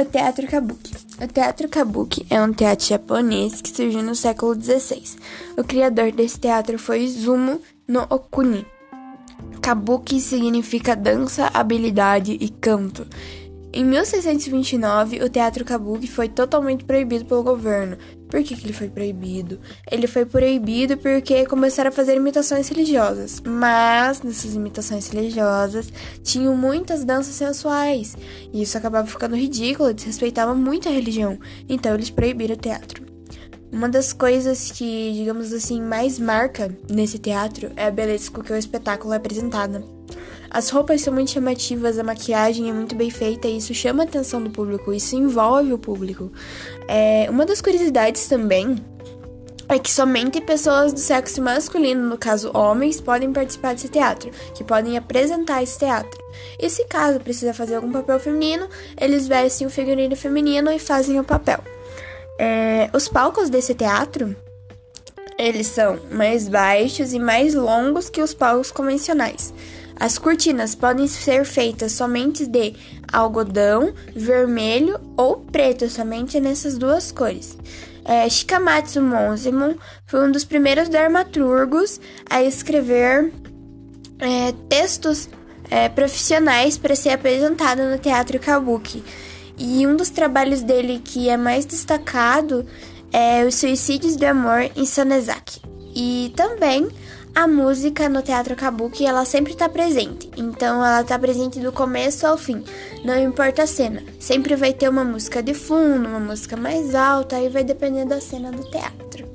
O teatro kabuki. O teatro kabuki é um teatro japonês que surgiu no século XVI. O criador desse teatro foi Izumo no Okuni. Kabuki significa dança, habilidade e canto. Em 1629, o teatro kabuki foi totalmente proibido pelo governo. Por que, que, ele foi proibido? Ele foi proibido porque começaram a fazer imitações religiosas. Mas nessas imitações religiosas tinham muitas danças sensuais. E isso acabava ficando ridículo, desrespeitava muito a religião. Então eles proibiram o teatro. Uma das coisas que, digamos assim, mais marca nesse teatro é a beleza com que o espetáculo é apresentado. As roupas são muito chamativas, a maquiagem é muito bem feita e isso chama a atenção do público, isso envolve o público. É, uma das curiosidades também é que somente pessoas do sexo masculino, no caso homens, podem participar desse teatro, que podem apresentar esse teatro. E se caso precisa fazer algum papel feminino, eles vestem o figurino feminino e fazem o papel. É, os palcos desse teatro eles são mais baixos e mais longos que os palcos convencionais. As cortinas podem ser feitas somente de algodão, vermelho ou preto, somente nessas duas cores. É, Shikamatsu Monzemon foi um dos primeiros dramaturgos a escrever é, textos é, profissionais para ser apresentado no teatro kabuki. E um dos trabalhos dele que é mais destacado é Os Suicídios de Amor em Sonezaki. E também a música no teatro kabuki, ela sempre está presente. Então ela está presente do começo ao fim. Não importa a cena. Sempre vai ter uma música de fundo, uma música mais alta, aí vai depender da cena do teatro.